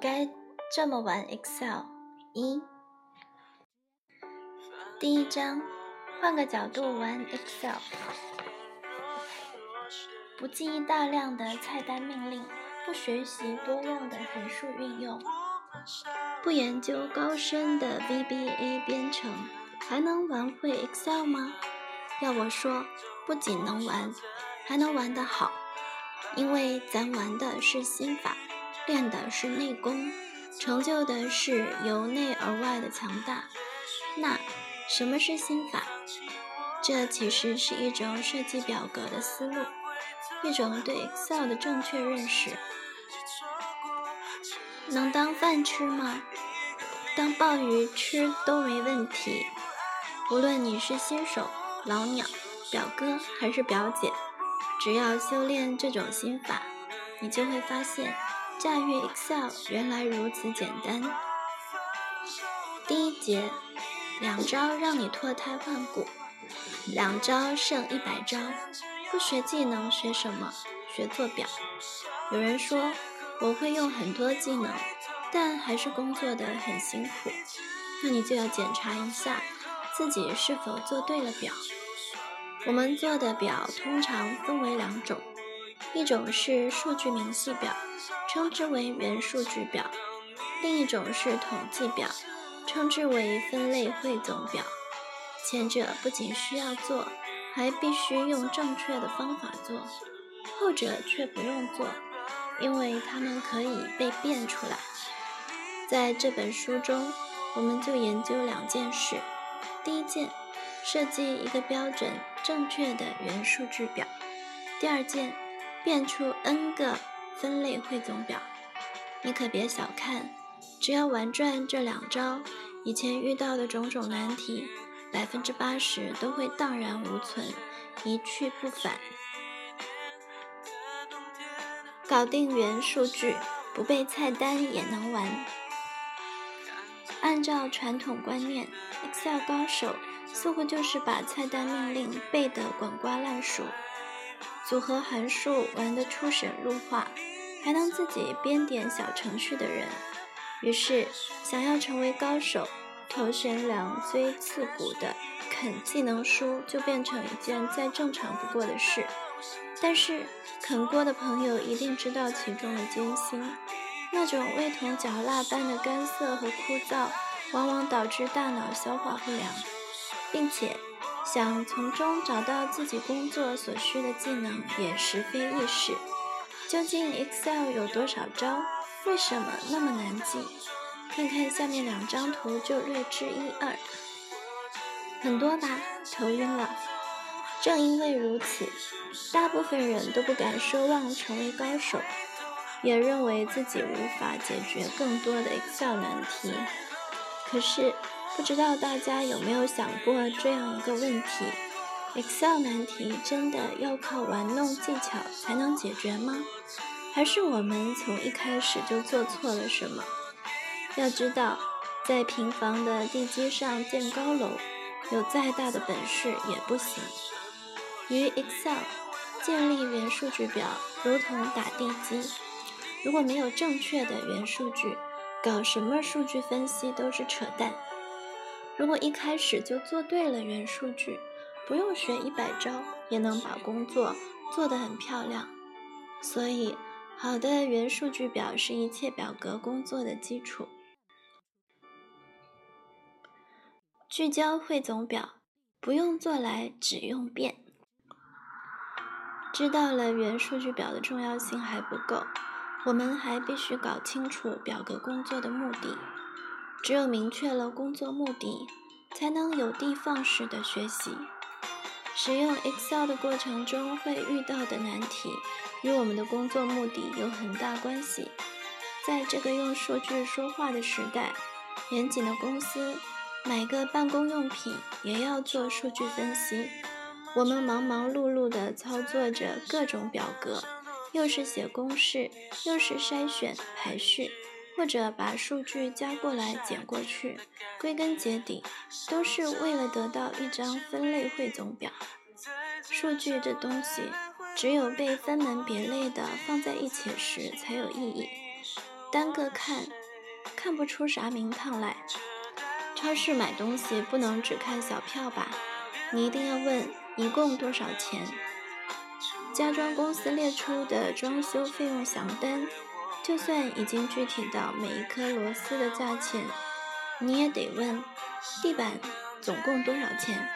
该这么玩 Excel？一，第一章，换个角度玩 Excel，不记忆大量的菜单命令，不学习多样的函数运用，不研究高深的 VBA 编程，还能玩会 Excel 吗？要我说，不仅能玩，还能玩得好，因为咱玩的是心法，练的是内功。成就的是由内而外的强大。那什么是心法？这其实是一种设计表格的思路，一种对 Excel 的正确认识。能当饭吃吗？当鲍鱼吃都没问题。无论你是新手、老鸟、表哥还是表姐，只要修炼这种心法，你就会发现。驾驭 Excel 原来如此简单。第一节，两招让你脱胎换骨，两招胜一百招。不学技能学什么？学做表。有人说我会用很多技能，但还是工作的很辛苦。那你就要检查一下自己是否做对了表。我们做的表通常分为两种，一种是数据明细表。称之为元数据表，另一种是统计表，称之为分类汇总表。前者不仅需要做，还必须用正确的方法做；后者却不用做，因为它们可以被变出来。在这本书中，我们就研究两件事：第一件，设计一个标准正确的元数据表；第二件，变出 n 个。分类汇总表，你可别小看，只要玩转这两招，以前遇到的种种难题，百分之八十都会荡然无存，一去不返。搞定元数据，不背菜单也能玩。按照传统观念，Excel 高手似乎就是把菜单命令背得滚瓜烂熟。组合函数玩得出神入化，还能自己编点小程序的人，于是想要成为高手，头悬梁锥刺股的啃技能书就变成一件再正常不过的事。但是啃过的朋友一定知道其中的艰辛，那种味同嚼蜡般的干涩和枯燥，往往导致大脑消化不良，并且。想从中找到自己工作所需的技能也实非易事。究竟 Excel 有多少招？为什么那么难记？看看下面两张图就略知一二。很多吧？头晕了。正因为如此，大部分人都不敢奢望成为高手，也认为自己无法解决更多的 Excel 难题。可是。不知道大家有没有想过这样一个问题：Excel 难题真的要靠玩弄技巧才能解决吗？还是我们从一开始就做错了什么？要知道，在平房的地基上建高楼，有再大的本事也不行。于 Excel 建立元数据表如同打地基，如果没有正确的元数据，搞什么数据分析都是扯淡。如果一开始就做对了原数据，不用学一百招也能把工作做得很漂亮。所以，好的元数据表是一切表格工作的基础。聚焦汇总表，不用做来，只用变。知道了元数据表的重要性还不够，我们还必须搞清楚表格工作的目的。只有明确了工作目的，才能有的放矢的学习。使用 Excel 的过程中会遇到的难题，与我们的工作目的有很大关系。在这个用数据说话的时代，严谨的公司买个办公用品也要做数据分析。我们忙忙碌碌地操作着各种表格，又是写公式，又是筛选排序。或者把数据加过来、减过去，归根结底都是为了得到一张分类汇总表。数据这东西，只有被分门别类的放在一起时才有意义。单个看，看不出啥名堂来。超市买东西不能只看小票吧？你一定要问一共多少钱。家装公司列出的装修费用详单，就算已经具体到每一颗螺丝的价钱，你也得问地板总共多少钱，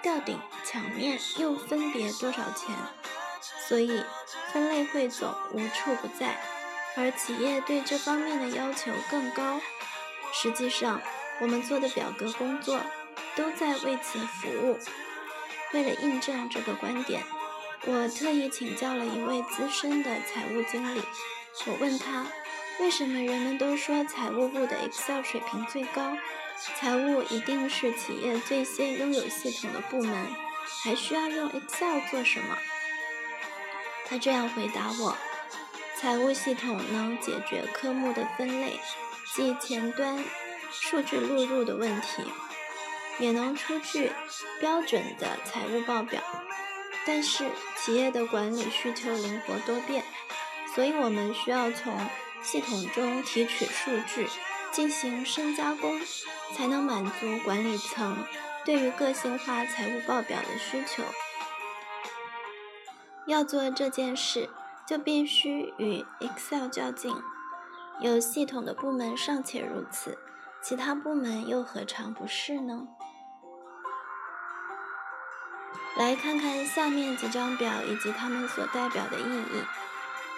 吊顶、墙面又分别多少钱。所以分类汇总无处不在，而企业对这方面的要求更高。实际上，我们做的表格工作都在为此服务。为了印证这个观点，我特意请教了一位资深的财务经理。我问他，为什么人们都说财务部的 Excel 水平最高？财务一定是企业最先拥有系统的部门，还需要用 Excel 做什么？他这样回答我：财务系统能解决科目的分类，即前端数据录入的问题，也能出具标准的财务报表。但是企业的管理需求灵活多变，所以我们需要从系统中提取数据，进行深加工，才能满足管理层对于个性化财务报表的需求。要做这件事，就必须与 Excel 较劲。有系统的部门尚且如此，其他部门又何尝不是呢？来看看下面几张表以及它们所代表的意义。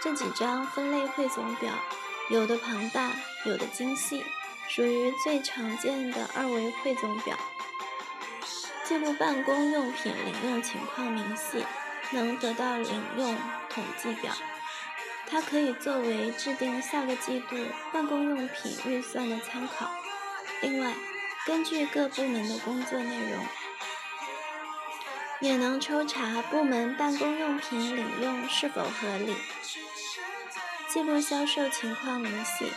这几张分类汇总表，有的庞大，有的精细，属于最常见的二维汇总表，记录办公用品领用情况明细。能得到领用统计表，它可以作为制定下个季度办公用品预算的参考。另外，根据各部门的工作内容，也能抽查部门办公用品领用是否合理。记录销售情况明细，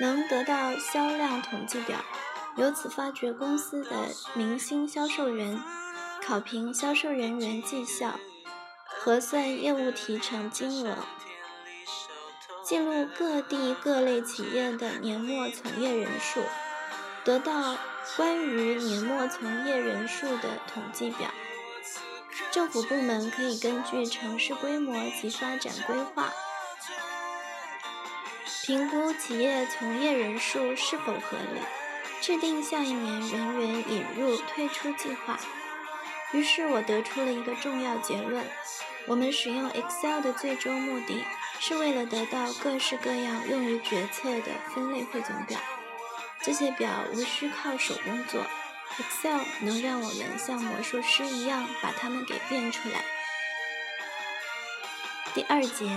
能得到销量统计表，由此发掘公司的明星销售员。考评销售人员绩效，核算业务提成金额，记录各地各类企业的年末从业人数，得到关于年末从业人数的统计表。政府部门可以根据城市规模及发展规划，评估企业从业人数是否合理，制定下一年人员引入退出计划。于是我得出了一个重要结论：我们使用 Excel 的最终目的是为了得到各式各样用于决策的分类汇总表。这些表无需靠手工做，Excel 能让我们像魔术师一样把它们给变出来。第二节，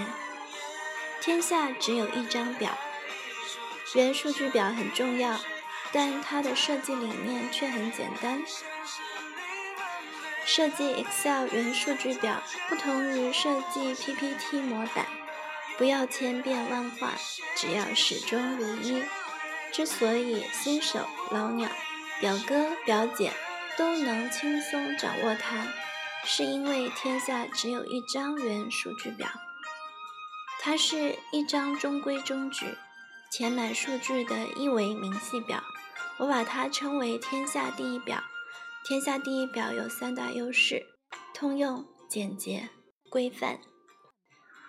天下只有一张表。原数据表很重要，但它的设计理念却很简单。设计 Excel 原数据表不同于设计 PPT 模板，不要千变万化，只要始终如一。之所以新手、老鸟、表哥、表姐都能轻松掌握它，是因为天下只有一张原数据表，它是一张中规中矩、填满数据的一维明细表。我把它称为天下第一表。天下第一表有三大优势：通用、简洁、规范。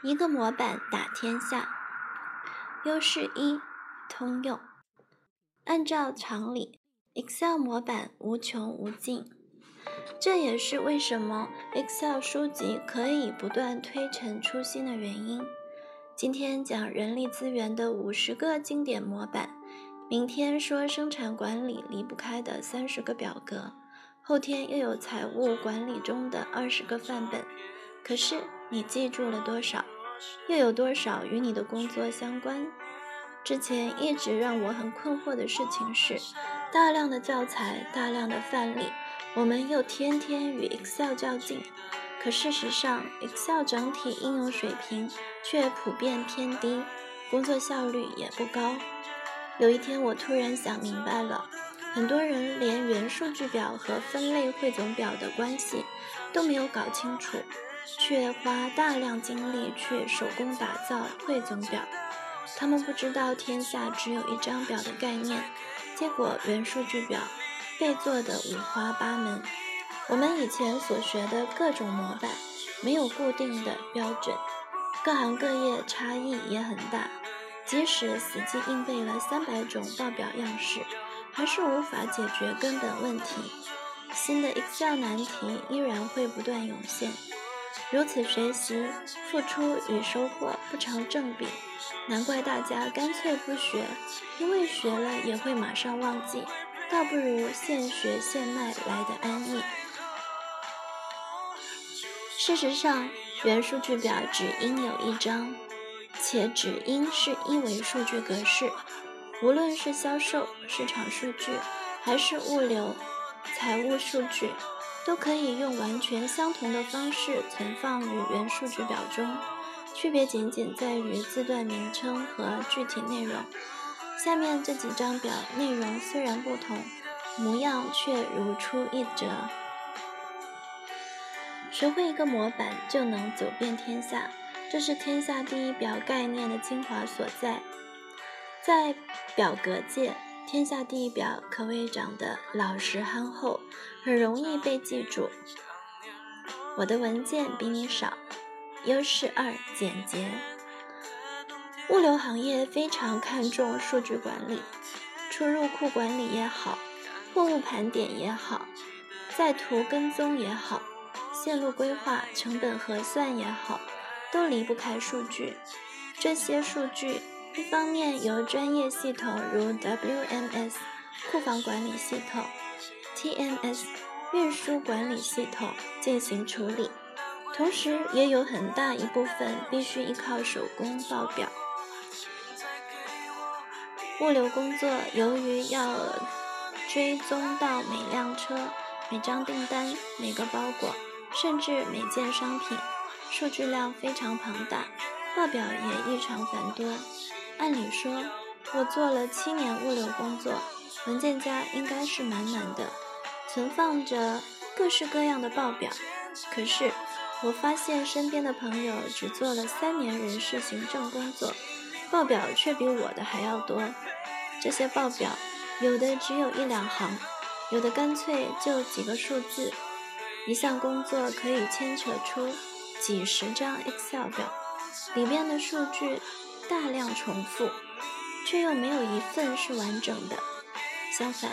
一个模板打天下。优势一：通用。按照常理，Excel 模板无穷无尽，这也是为什么 Excel 书籍可以不断推陈出新的原因。今天讲人力资源的五十个经典模板，明天说生产管理离不开的三十个表格。后天又有财务管理中的二十个范本，可是你记住了多少？又有多少与你的工作相关？之前一直让我很困惑的事情是，大量的教材、大量的范例，我们又天天与 Excel 较劲，可事实上，Excel 整体应用水平却普遍偏低，工作效率也不高。有一天，我突然想明白了。很多人连元数据表和分类汇总表的关系都没有搞清楚，却花大量精力去手工打造汇总表。他们不知道天下只有一张表的概念，结果原数据表被做的五花八门。我们以前所学的各种模板没有固定的标准，各行各业差异也很大。即使死记硬背了三百种报表样式，还是无法解决根本问题。新的 Excel 难题依然会不断涌现。如此学习，付出与收获不成正比，难怪大家干脆不学，因为学了也会马上忘记，倒不如现学现卖来的安逸。事实上，原数据表只应有一张，且只应是一维数据格式。无论是销售、市场数据，还是物流、财务数据。都可以用完全相同的方式存放于原数据表中，区别仅仅在于字段名称和具体内容。下面这几张表内容虽然不同，模样却如出一辙。学会一个模板就能走遍天下，这是天下第一表概念的精华所在。在表格界。天下第一表可谓长得老实憨厚，很容易被记住。我的文件比你少，优势二：简洁。物流行业非常看重数据管理，出入库管理也好，货物盘点也好，在途跟踪也好，线路规划、成本核算也好，都离不开数据。这些数据。一方面由专业系统如 WMS 库房管理系统、TMS 运输管理系统进行处理，同时也有很大一部分必须依靠手工报表。物流工作由于要追踪到每辆车、每张订单、每个包裹，甚至每件商品，数据量非常庞大，报表也异常繁多。按理说，我做了七年物流工作，文件夹应该是满满的，存放着各式各样的报表。可是，我发现身边的朋友只做了三年人事行政工作，报表却比我的还要多。这些报表，有的只有一两行，有的干脆就几个数字。一项工作可以牵扯出几十张 Excel 表，里面的数据。大量重复，却又没有一份是完整的。相反，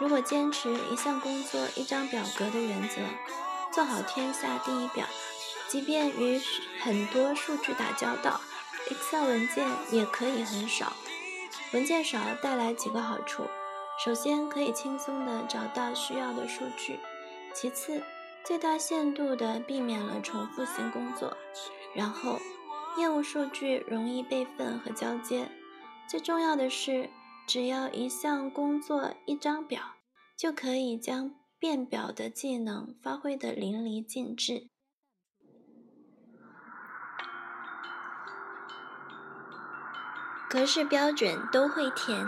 如果坚持一项工作一张表格的原则，做好天下第一表，即便与很多数据打交道，Excel 文件也可以很少。文件少带来几个好处：首先，可以轻松地找到需要的数据；其次，最大限度地避免了重复性工作；然后。业务数据容易备份和交接，最重要的是，只要一项工作一张表，就可以将变表的技能发挥得淋漓尽致。格式标准都会填。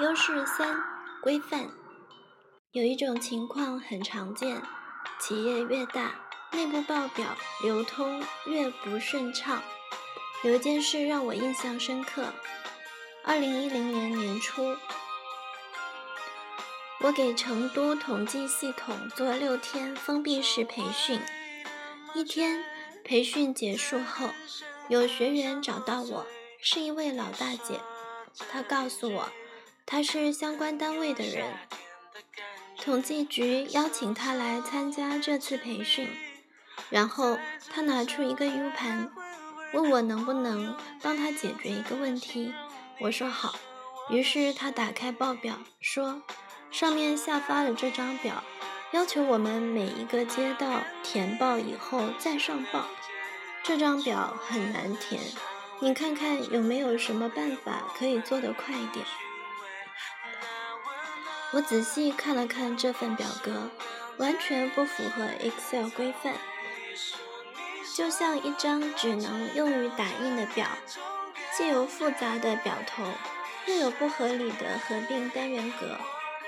优势三：规范。有一种情况很常见，企业越大。内部报表流通越不顺畅。有一件事让我印象深刻。二零一零年年初，我给成都统计系统做六天封闭式培训。一天培训结束后，有学员找到我，是一位老大姐。她告诉我，她是相关单位的人，统计局邀请他来参加这次培训。然后他拿出一个 U 盘，问我能不能帮他解决一个问题。我说好。于是他打开报表，说上面下发了这张表，要求我们每一个街道填报以后再上报。这张表很难填，你看看有没有什么办法可以做得快一点？我仔细看了看这份表格，完全不符合 Excel 规范。就像一张只能用于打印的表，既有复杂的表头，又有不合理的合并单元格，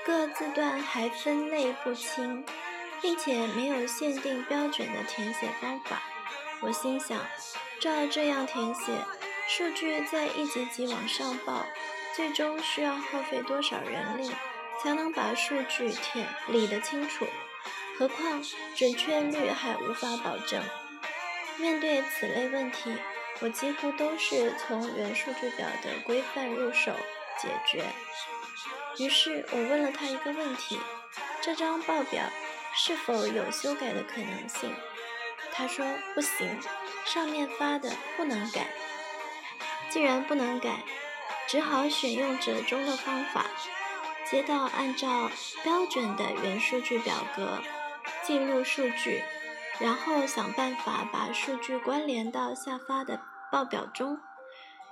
各字段还分类不清，并且没有限定标准的填写方法。我心想，照这样填写，数据在一级级往上报，最终需要耗费多少人力才能把数据填理得清楚？何况准确率还无法保证。面对此类问题，我几乎都是从原数据表的规范入手解决。于是我问了他一个问题：这张报表是否有修改的可能性？他说不行，上面发的不能改。既然不能改，只好选用折中的方法，接到按照标准的原数据表格记录数据。然后想办法把数据关联到下发的报表中，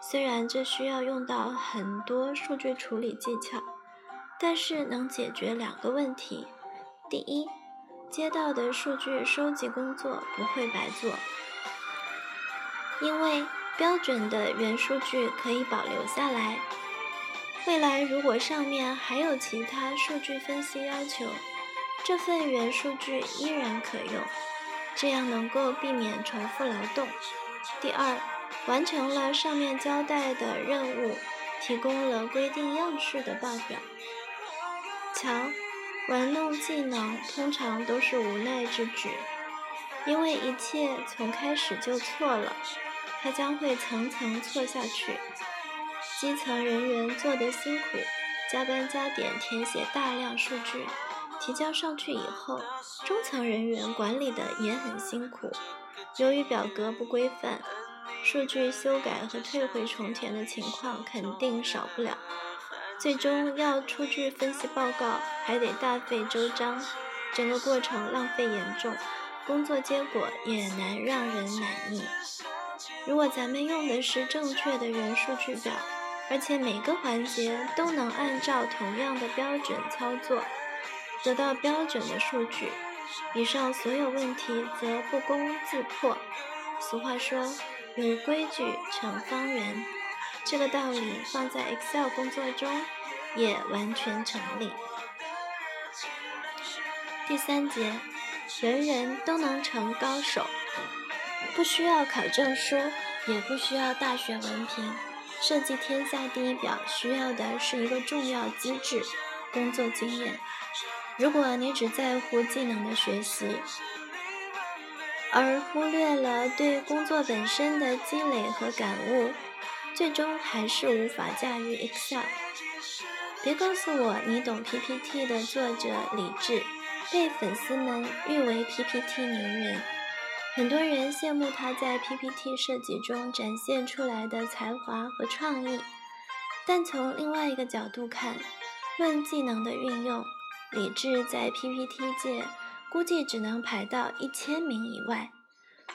虽然这需要用到很多数据处理技巧，但是能解决两个问题：第一，接到的数据收集工作不会白做，因为标准的原数据可以保留下来；未来如果上面还有其他数据分析要求，这份原数据依然可用。这样能够避免重复劳动。第二，完成了上面交代的任务，提供了规定样式的报表。瞧，玩弄技能通常都是无奈之举，因为一切从开始就错了，它将会层层错下去。基层人员做得辛苦，加班加点填写大量数据。提交上去以后，中层人员管理的也很辛苦。由于表格不规范，数据修改和退回重填的情况肯定少不了。最终要出具分析报告，还得大费周章，整个过程浪费严重，工作结果也难让人满意。如果咱们用的是正确的原数据表，而且每个环节都能按照同样的标准操作。得到标准的数据，以上所有问题则不攻自破。俗话说，有规矩成方圆，这个道理放在 Excel 工作中也完全成立。第三节，人人都能成高手，不需要考证书，也不需要大学文凭，设计天下第一表需要的是一个重要机制——工作经验。如果你只在乎技能的学习，而忽略了对工作本身的积累和感悟，最终还是无法驾驭 Excel。别告诉我你懂 PPT 的作者李志，被粉丝们誉为 PPT 牛人，很多人羡慕他在 PPT 设计中展现出来的才华和创意。但从另外一个角度看，论技能的运用。李志在 PPT 界估计只能排到一千名以外。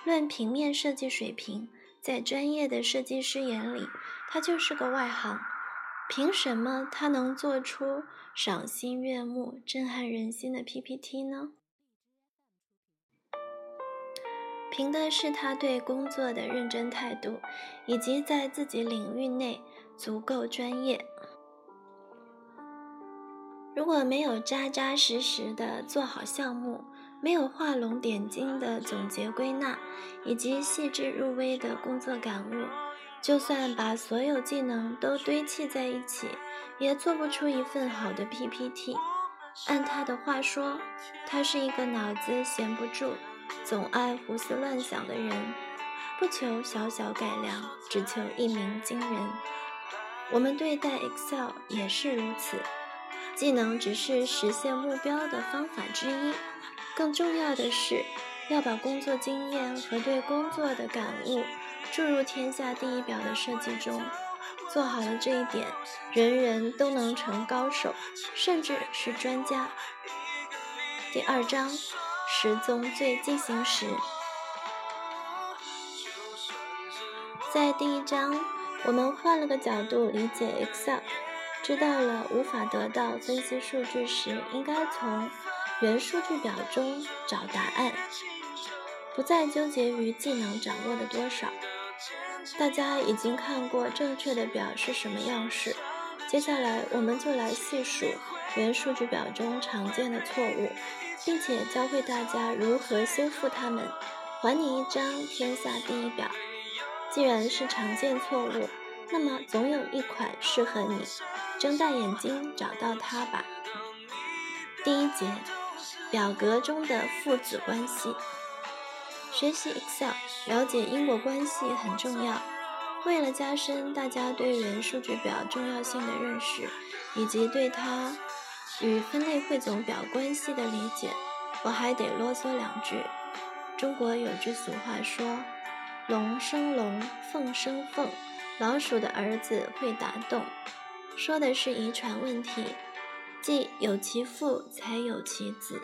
论平面设计水平，在专业的设计师眼里，他就是个外行。凭什么他能做出赏心悦目、震撼人心的 PPT 呢？凭的是他对工作的认真态度，以及在自己领域内足够专业。如果没有扎扎实实的做好项目，没有画龙点睛的总结归纳，以及细致入微的工作感悟，就算把所有技能都堆砌在一起，也做不出一份好的 PPT。按他的话说，他是一个脑子闲不住、总爱胡思乱想的人，不求小小改良，只求一鸣惊人。我们对待 Excel 也是如此。技能只是实现目标的方法之一，更重要的是要把工作经验和对工作的感悟注入天下第一表的设计中。做好了这一点，人人都能成高手，甚至是专家。第二章，十宗罪进行时，在第一章，我们换了个角度理解 Excel。知道了无法得到分析数据时，应该从原数据表中找答案，不再纠结于技能掌握的多少。大家已经看过正确的表是什么样式，接下来我们就来细数原数据表中常见的错误，并且教会大家如何修复它们，还你一张天下第一表。既然是常见错误，那么总有一款适合你，睁大眼睛找到它吧。第一节，表格中的父子关系。学习 Excel，了解因果关系很重要。为了加深大家对元数据表重要性的认识，以及对它与分类汇总表关系的理解，我还得啰嗦两句。中国有句俗话说：“龙生龙，凤生凤，老鼠的儿子会打洞。”说的是遗传问题，即有其父才有其子。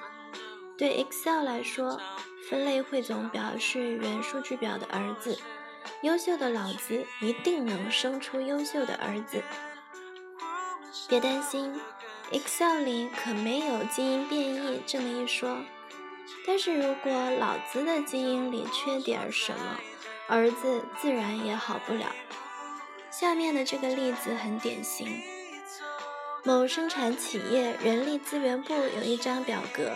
对 Excel 来说，分类汇总表是原数据表的儿子。优秀的老子一定能生出优秀的儿子。别担心，Excel 里可没有基因变异这么一说。但是如果老子的基因里缺点什么，儿子自然也好不了。下面的这个例子很典型：某生产企业人力资源部有一张表格，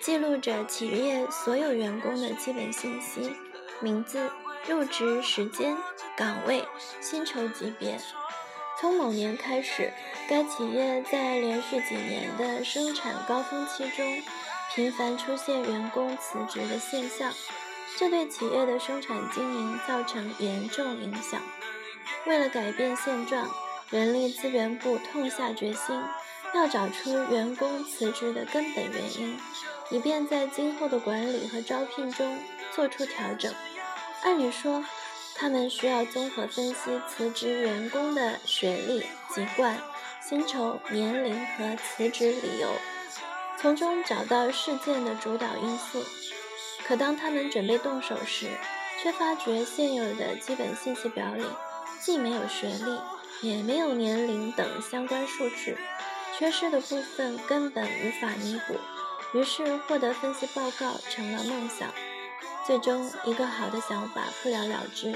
记录着企业所有员工的基本信息，名字。入职时间、岗位、薪酬级别。从某年开始，该企业在连续几年的生产高峰期中，频繁出现员工辞职的现象，这对企业的生产经营造成严重影响。为了改变现状，人力资源部痛下决心，要找出员工辞职的根本原因，以便在今后的管理和招聘中做出调整。按理说，他们需要综合分析辞职员工的学历、籍贯、薪酬、年龄和辞职理由，从中找到事件的主导因素。可当他们准备动手时，却发觉现有的基本信息表里既没有学历，也没有年龄等相关数据，缺失的部分根本无法弥补。于是，获得分析报告成了梦想。最终，一个好的想法不了了之，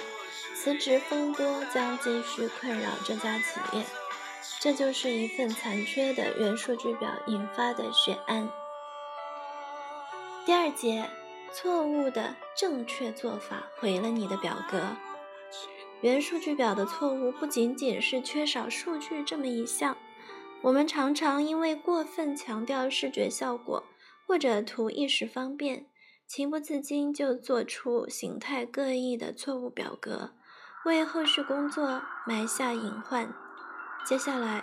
辞职风波将继续困扰这家企业。这就是一份残缺的原数据表引发的血案。第二节，错误的正确做法毁了你的表格。原数据表的错误不仅仅是缺少数据这么一项，我们常常因为过分强调视觉效果，或者图一时方便。情不自禁就做出形态各异的错误表格，为后续工作埋下隐患。接下来，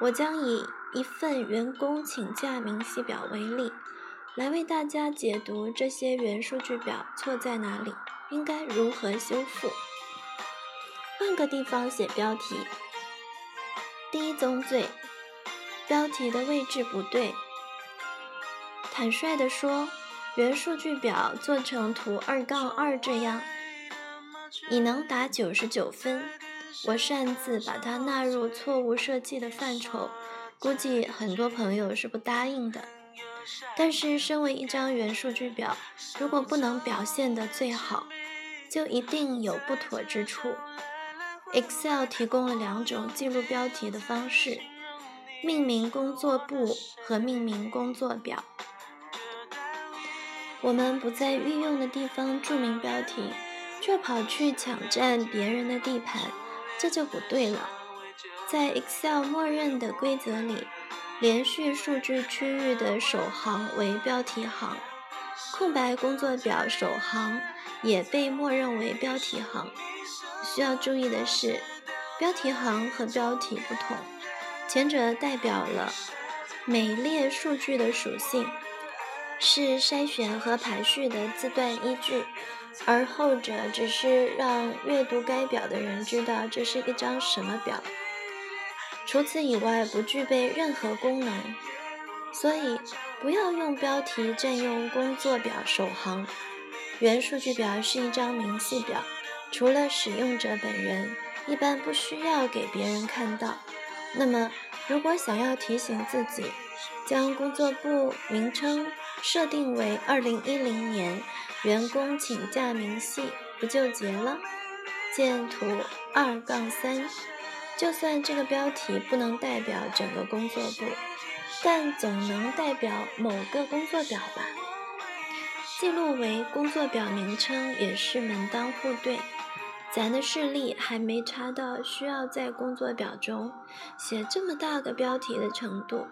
我将以一份员工请假明细表为例，来为大家解读这些原数据表错在哪里，应该如何修复。换个地方写标题。第一宗罪，标题的位置不对。坦率地说。原数据表做成图二杠二这样，你能打九十九分。我擅自把它纳入错误设计的范畴，估计很多朋友是不答应的。但是，身为一张原数据表，如果不能表现的最好，就一定有不妥之处。Excel 提供了两种记录标题的方式：命名工作簿和命名工作表。我们不在运用的地方注明标题，却跑去抢占别人的地盘，这就不对了。在 Excel 默认的规则里，连续数据区域的首行为标题行，空白工作表首行也被默认为标题行。需要注意的是，标题行和标题不同，前者代表了每列数据的属性。是筛选和排序的字段依据，而后者只是让阅读该表的人知道这是一张什么表，除此以外不具备任何功能。所以，不要用标题占用工作表首行。原数据表是一张明细表，除了使用者本人，一般不需要给别人看到。那么，如果想要提醒自己，将工作部名称。设定为二零一零年员工请假明细，不就结了？见图二杠三。就算这个标题不能代表整个工作部，但总能代表某个工作表吧？记录为工作表名称也是门当户对。咱的视力还没差到需要在工作表中写这么大个标题的程度。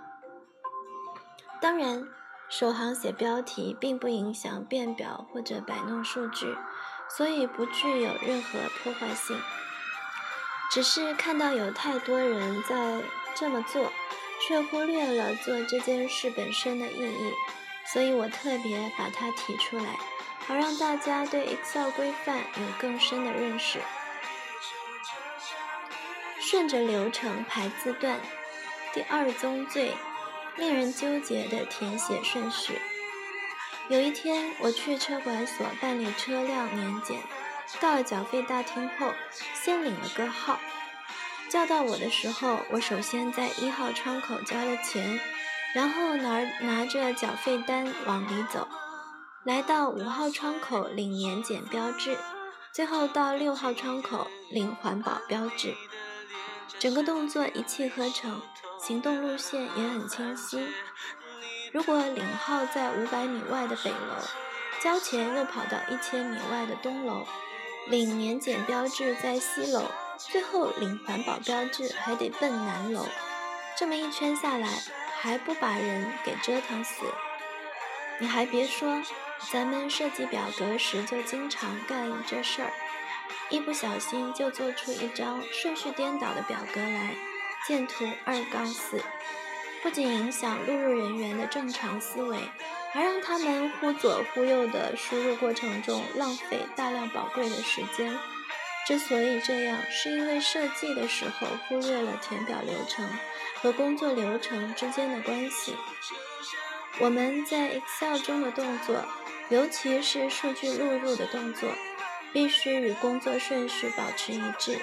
当然，首行写标题并不影响变表或者摆弄数据，所以不具有任何破坏性。只是看到有太多人在这么做，却忽略了做这件事本身的意义，所以我特别把它提出来。好让大家对 Excel 规范有更深的认识。顺着流程排字段，第二宗罪，令人纠结的填写顺序。有一天，我去车管所办理车辆年检，到了缴费大厅后，先领了个号。叫到我的时候，我首先在一号窗口交了钱，然后拿拿着缴费单往里走。来到五号窗口领年检标志，最后到六号窗口领环保标志，整个动作一气呵成，行动路线也很清晰。如果领号在五百米外的北楼，交钱又跑到一千米外的东楼，领年检标志在西楼，最后领环保标志还得奔南楼，这么一圈下来，还不把人给折腾死？你还别说。咱们设计表格时就经常干这事儿，一不小心就做出一张顺序颠倒的表格来。见图二杠四，不仅影响录入人员的正常思维，还让他们忽左忽右的输入过程中浪费大量宝贵的时间。之所以这样，是因为设计的时候忽略了填表流程和工作流程之间的关系。我们在 Excel 中的动作。尤其是数据录入的动作，必须与工作顺序保持一致。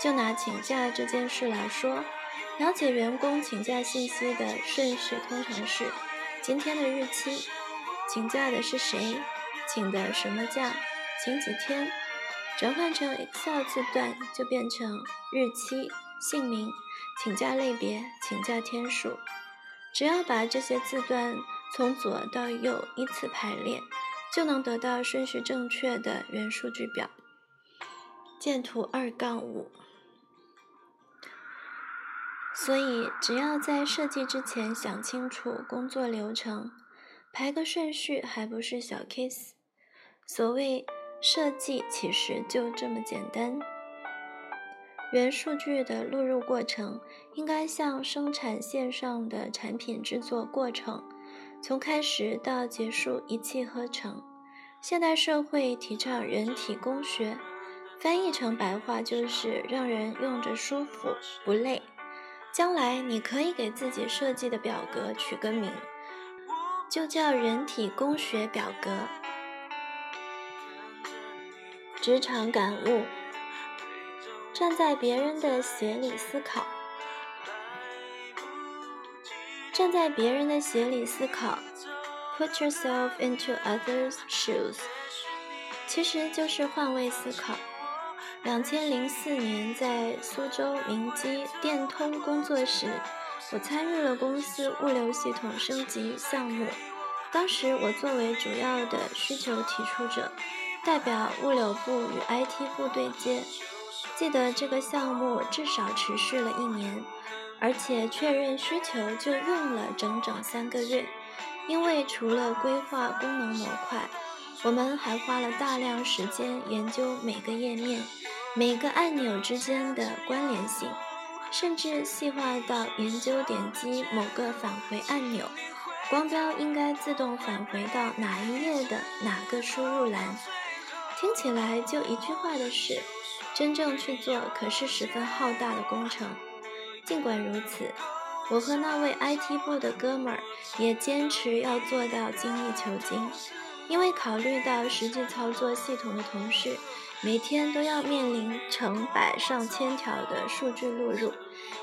就拿请假这件事来说，了解员工请假信息的顺序通常是：今天的日期，请假的是谁，请的什么假，请几天。转换成 Excel 字段就变成日期、姓名、请假类别、请假天数。只要把这些字段。从左到右依次排列，就能得到顺序正确的原数据表。见图二杠五。所以，只要在设计之前想清楚工作流程，排个顺序还不是小 case。所谓设计，其实就这么简单。原数据的录入过程，应该像生产线上的产品制作过程。从开始到结束一气呵成。现代社会提倡人体工学，翻译成白话就是让人用着舒服不累。将来你可以给自己设计的表格取个名，就叫人体工学表格。职场感悟：站在别人的鞋里思考。站在别人的鞋里思考，put yourself into others' shoes，其实就是换位思考。两千零四年在苏州明基电通工作时，我参与了公司物流系统升级项目。当时我作为主要的需求提出者，代表物流部与 IT 部对接。记得这个项目至少持续了一年。而且确认需求就用了整整三个月，因为除了规划功能模块，我们还花了大量时间研究每个页面、每个按钮之间的关联性，甚至细化到研究点击某个返回按钮，光标应该自动返回到哪一页的哪个输入栏。听起来就一句话的事，真正去做可是十分浩大的工程。尽管如此，我和那位 IT 部的哥们儿也坚持要做到精益求精，因为考虑到实际操作系统的同事每天都要面临成百上千条的数据录入，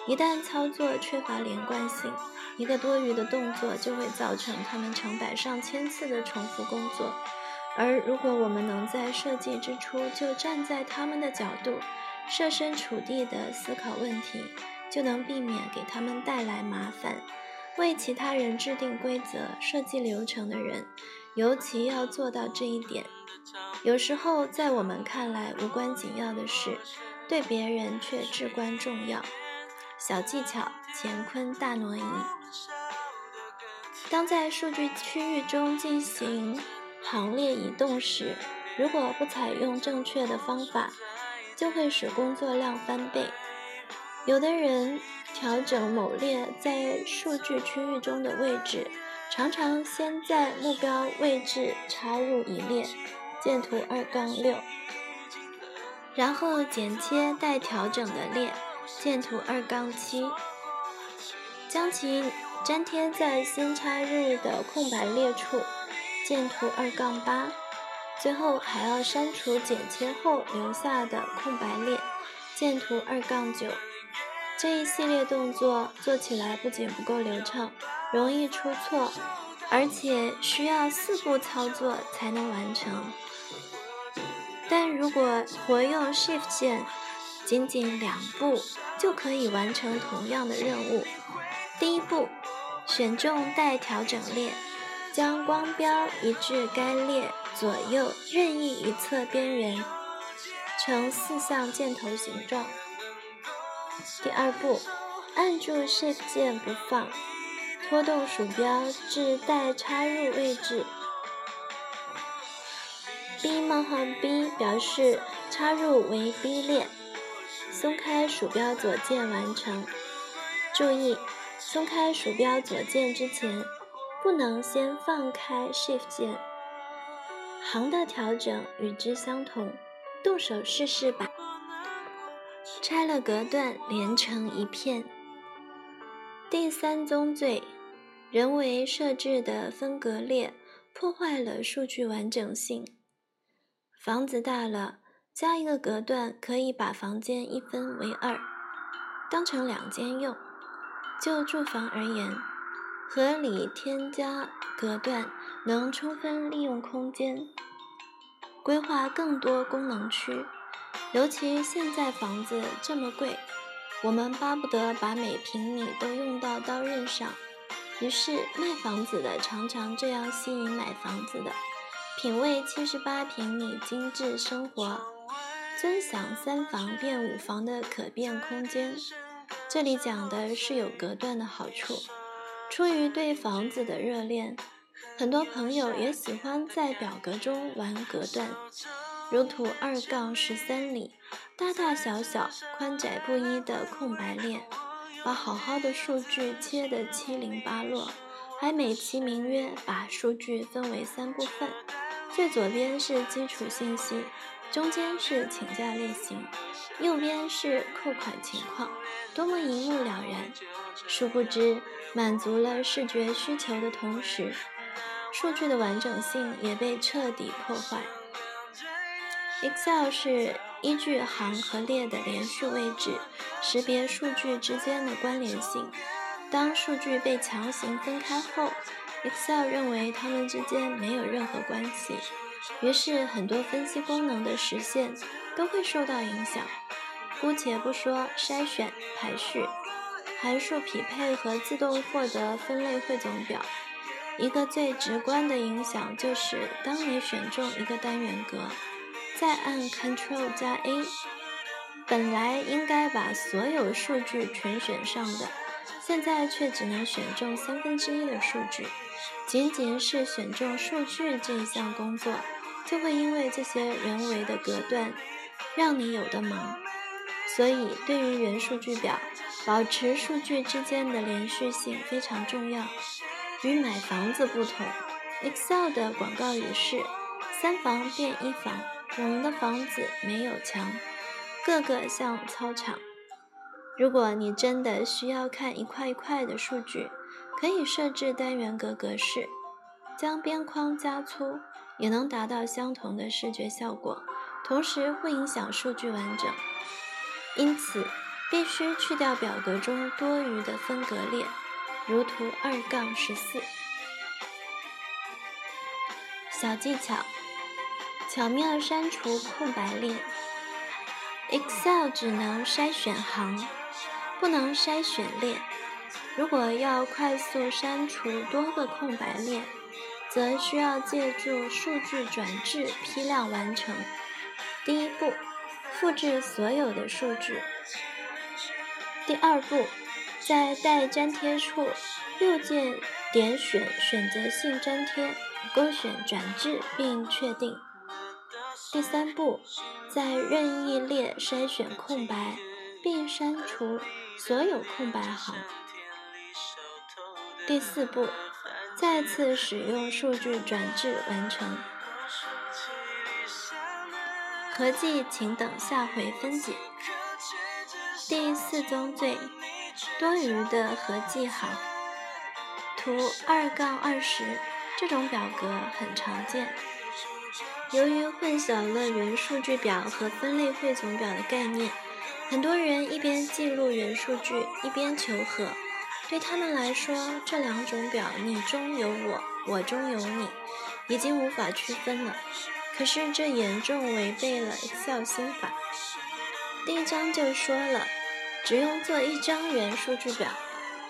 一旦操作缺乏连贯性，一个多余的动作就会造成他们成百上千次的重复工作。而如果我们能在设计之初就站在他们的角度，设身处地地思考问题，就能避免给他们带来麻烦。为其他人制定规则、设计流程的人，尤其要做到这一点。有时候，在我们看来无关紧要的事，对别人却至关重要。小技巧：乾坤大挪移。当在数据区域中进行行列移动时，如果不采用正确的方法，就会使工作量翻倍。有的人调整某列在数据区域中的位置，常常先在目标位置插入一列。见图二杠六，然后剪切待调整的列，见图二杠七，将其粘贴在新插入的空白列处，见图二杠八，最后还要删除剪切后留下的空白列，见图二杠九。这一系列动作做起来不仅不够流畅，容易出错，而且需要四步操作才能完成。但如果活用 Shift 键，仅仅两步就可以完成同样的任务。第一步，选中待调整列，将光标移至该列左右任意一侧边缘，呈四象箭头形状。第二步，按住 Shift 键不放，拖动鼠标至待插入位置。B 冒号 B 表示插入为 B 列，松开鼠标左键完成。注意，松开鼠标左键之前，不能先放开 Shift 键。行的调整与之相同，动手试试吧。拆了隔断，连成一片。第三宗罪，人为设置的分隔列破坏了数据完整性。房子大了，加一个隔断可以把房间一分为二，当成两间用。就住房而言，合理添加隔断能充分利用空间，规划更多功能区。尤其现在房子这么贵，我们巴不得把每平米都用到刀刃上。于是卖房子的常常这样吸引买房子的。品味七十八平米精致生活，尊享三房变五房的可变空间。这里讲的是有隔断的好处。出于对房子的热恋，很多朋友也喜欢在表格中玩隔断。如图二杠十三里，大大小小、宽窄不一的空白列，把好好的数据切得七零八落，还美其名曰把数据分为三部分。最左边是基础信息，中间是请假类型，右边是扣款情况，多么一目了然。殊不知，满足了视觉需求的同时，数据的完整性也被彻底破坏。Excel 是依据行和列的连续位置，识别数据之间的关联性。当数据被强行分开后，Excel 认为它们之间没有任何关系，于是很多分析功能的实现都会受到影响。姑且不说筛选、排序、函数匹配和自动获得分类汇总表，一个最直观的影响就是，当你选中一个单元格，再按 Ctrl 加 A，本来应该把所有数据全选上的，现在却只能选中三分之一的数据。仅仅是选中数据这一项工作，就会因为这些人为的隔断，让你有的忙。所以，对于元数据表，保持数据之间的连续性非常重要。与买房子不同，Excel 的广告语是“三房变一房”，我们的房子没有墙，个个像操场。如果你真的需要看一块一块的数据，可以设置单元格格式，将边框加粗，也能达到相同的视觉效果，同时不影响数据完整。因此，必须去掉表格中多余的分隔列，如图二杠十四。小技巧：巧妙删除空白列。Excel 只能筛选行，不能筛选列。如果要快速删除多个空白列，则需要借助数据转制批量完成。第一步，复制所有的数据。第二步，在待粘贴处右键点选选择性粘贴，勾选转制并确定。第三步，在任意列筛选空白，并删除所有空白行。第四步，再次使用数据转制完成。合计请等下回分解。第四宗罪：多余的合计行。图二杠二十，这种表格很常见。由于混淆了元数据表和分类汇总表的概念，很多人一边记录元数据，一边求和。对他们来说，这两种表你中有我，我中有你，已经无法区分了。可是这严重违背了 Excel 心法。第一章就说了，只用做一张元数据表。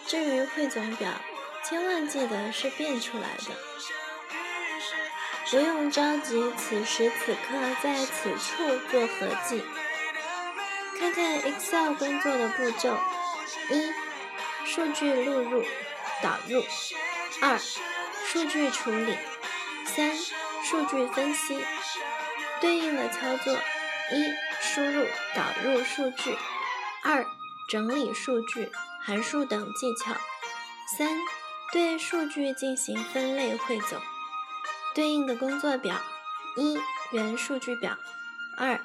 至于汇总表，千万记得是变出来的。不用着急，此时此刻在此处做合计。看看 Excel 工作的步骤：一。数据录入、导入；二、数据处理；三、数据分析。对应的操作：一、输入、导入数据；二、整理数据、函数等技巧；三、对数据进行分类汇总。对应的工作表：一、原数据表；二、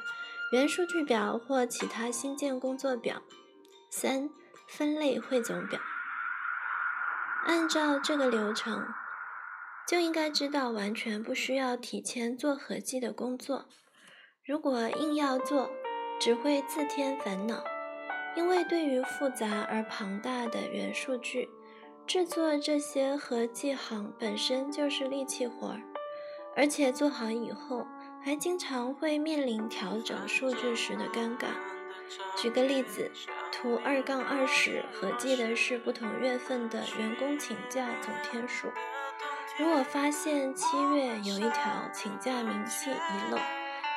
原数据表或其他新建工作表；三。分类汇总表，按照这个流程，就应该知道完全不需要提前做合计的工作。如果硬要做，只会自添烦恼。因为对于复杂而庞大的元数据，制作这些合计行本身就是力气活儿，而且做好以后，还经常会面临调整数据时的尴尬。举个例子。图二杠二十合计的是不同月份的员工请假总天数。如果发现七月有一条请假明细遗漏，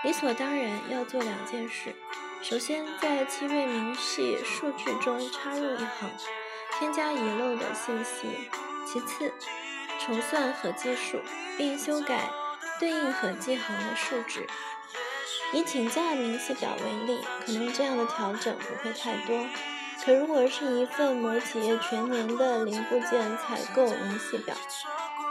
理所当然要做两件事：首先，在七月明细数据中插入一行，添加遗漏的信息；其次，重算合计数，并修改对应合计行的数值。以请假明细表为例，可能这样的调整不会太多。可如果是一份某企业全年的零部件采购明细表，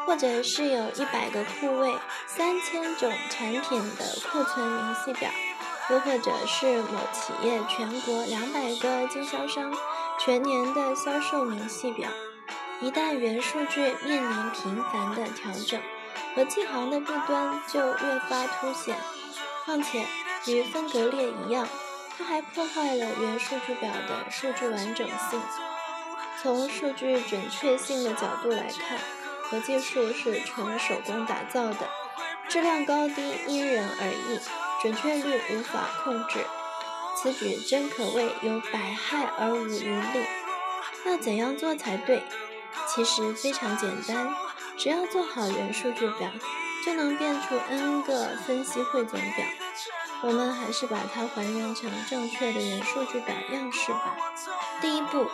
或者是有一百个库位、三千种产品的库存明细表，又或者是某企业全国两百个经销商全年的销售明细表，一旦原数据面临频繁的调整，合计行的弊端就越发凸显。况且，与分隔列一样，它还破坏了原数据表的数据完整性。从数据准确性的角度来看，合计数是纯手工打造的，质量高低因人而异，准确率无法控制。此举真可谓有百害而无一利。要怎样做才对？其实非常简单，只要做好原数据表。就能变出 n 个分析汇总表，我们还是把它还原成正确的元数据表样式吧。第一步，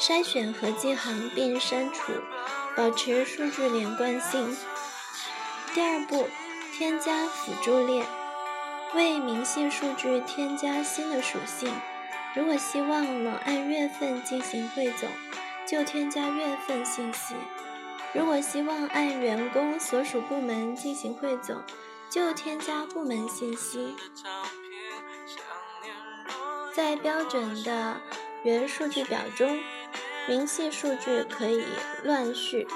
筛选合计行并删除，保持数据连贯性。第二步，添加辅助列，为明细数据添加新的属性。如果希望能按月份进行汇总，就添加月份信息。如果希望按员工所属部门进行汇总，就添加部门信息。在标准的原数据表中，明细数据可以乱序，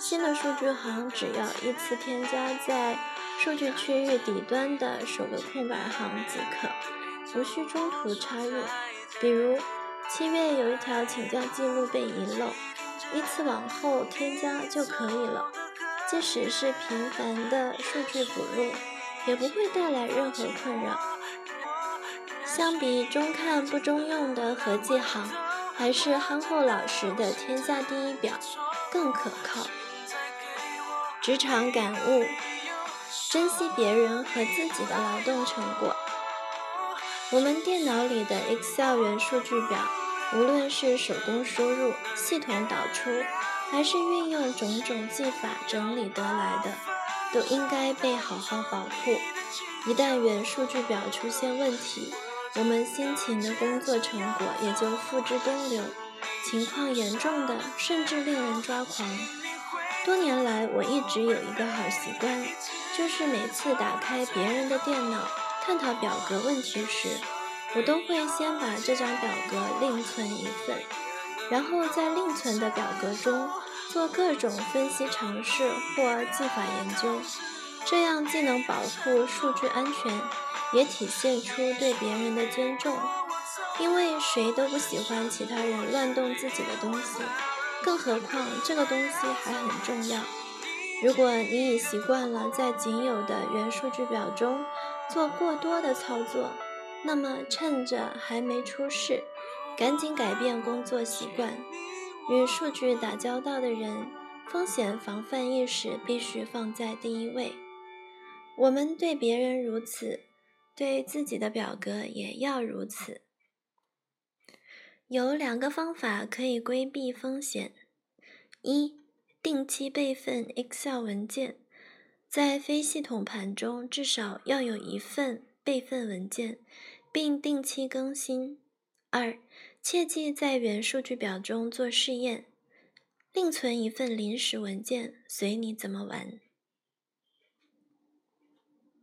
新的数据行只要依次添加在数据区域底端的首个空白行即可，无需中途插入。比如，七月有一条请假记录被遗漏。依次往后添加就可以了，即使是频繁的数据补入，也不会带来任何困扰。相比中看不中用的合计行，还是憨厚老实的天下第一表更可靠。职场感悟：珍惜别人和自己的劳动成果。我们电脑里的 Excel 元数据表，无论是手工输入、系统导出，还是运用种种技法整理得来的，都应该被好好保护。一旦原数据表出现问题，我们辛勤的工作成果也就付之东流。情况严重的，甚至令人抓狂。多年来，我一直有一个好习惯，就是每次打开别人的电脑。探讨表格问题时，我都会先把这张表格另存一份，然后在另存的表格中做各种分析尝试或技法研究。这样既能保护数据安全，也体现出对别人的尊重。因为谁都不喜欢其他人乱动自己的东西，更何况这个东西还很重要。如果你已习惯了在仅有的原数据表中，做过多的操作，那么趁着还没出事，赶紧改变工作习惯。与数据打交道的人，风险防范意识必须放在第一位。我们对别人如此，对自己的表格也要如此。有两个方法可以规避风险：一、定期备份 Excel 文件。在非系统盘中至少要有一份备份文件，并定期更新。二，切记在原数据表中做试验，另存一份临时文件，随你怎么玩。